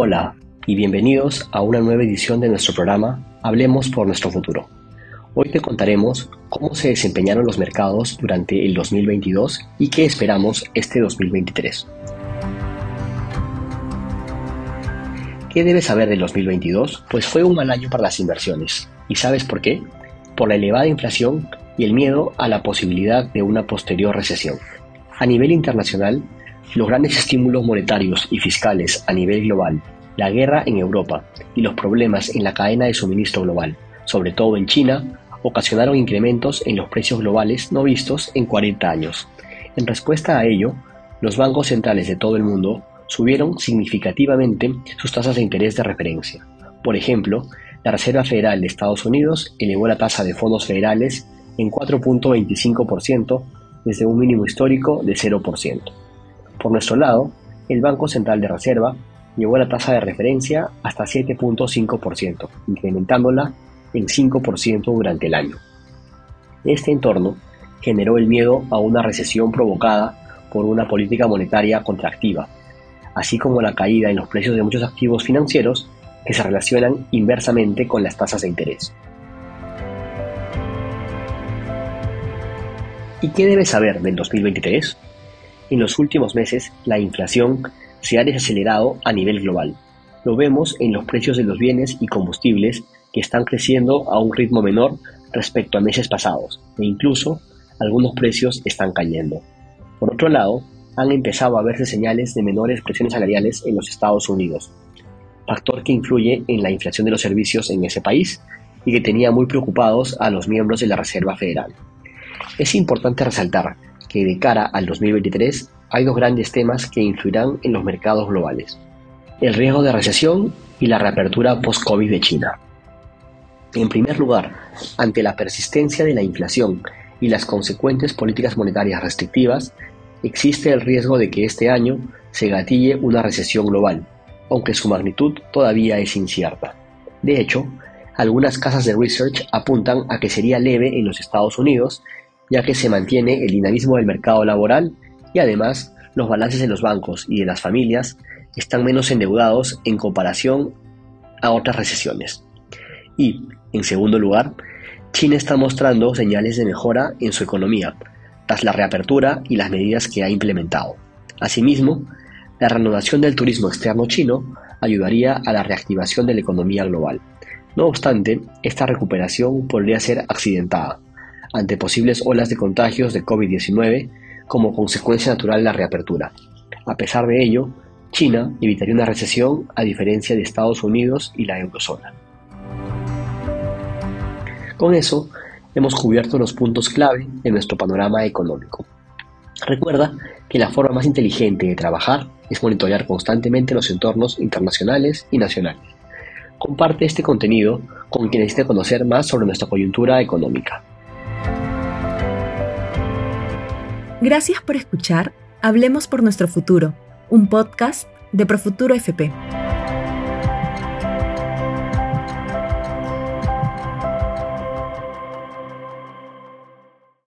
Hola y bienvenidos a una nueva edición de nuestro programa Hablemos por nuestro futuro. Hoy te contaremos cómo se desempeñaron los mercados durante el 2022 y qué esperamos este 2023. ¿Qué debes saber del 2022? Pues fue un mal año para las inversiones. ¿Y sabes por qué? Por la elevada inflación y el miedo a la posibilidad de una posterior recesión. A nivel internacional, los grandes estímulos monetarios y fiscales a nivel global, la guerra en Europa y los problemas en la cadena de suministro global, sobre todo en China, ocasionaron incrementos en los precios globales no vistos en 40 años. En respuesta a ello, los bancos centrales de todo el mundo subieron significativamente sus tasas de interés de referencia. Por ejemplo, la Reserva Federal de Estados Unidos elevó la tasa de fondos federales en 4.25% desde un mínimo histórico de 0%. Por nuestro lado, el Banco Central de Reserva llevó la tasa de referencia hasta 7.5%, incrementándola en 5% durante el año. Este entorno generó el miedo a una recesión provocada por una política monetaria contractiva, así como la caída en los precios de muchos activos financieros que se relacionan inversamente con las tasas de interés. ¿Y qué debes saber del 2023? En los últimos meses, la inflación se ha desacelerado a nivel global. Lo vemos en los precios de los bienes y combustibles que están creciendo a un ritmo menor respecto a meses pasados e incluso algunos precios están cayendo. Por otro lado, han empezado a verse señales de menores presiones salariales en los Estados Unidos, factor que influye en la inflación de los servicios en ese país y que tenía muy preocupados a los miembros de la Reserva Federal. Es importante resaltar que de cara al 2023 hay dos grandes temas que influirán en los mercados globales. El riesgo de recesión y la reapertura post-COVID de China. En primer lugar, ante la persistencia de la inflación y las consecuentes políticas monetarias restrictivas, existe el riesgo de que este año se gatille una recesión global, aunque su magnitud todavía es incierta. De hecho, algunas casas de research apuntan a que sería leve en los Estados Unidos ya que se mantiene el dinamismo del mercado laboral y además los balances de los bancos y de las familias están menos endeudados en comparación a otras recesiones. Y, en segundo lugar, China está mostrando señales de mejora en su economía, tras la reapertura y las medidas que ha implementado. Asimismo, la renovación del turismo externo chino ayudaría a la reactivación de la economía global. No obstante, esta recuperación podría ser accidentada, ante posibles olas de contagios de COVID-19 como consecuencia natural de la reapertura. A pesar de ello, China evitaría una recesión a diferencia de Estados Unidos y la eurozona. Con eso, hemos cubierto los puntos clave de nuestro panorama económico. Recuerda que la forma más inteligente de trabajar es monitorear constantemente los entornos internacionales y nacionales. Comparte este contenido con quien necesite conocer más sobre nuestra coyuntura económica. Gracias por escuchar Hablemos por nuestro futuro, un podcast de Profuturo FP.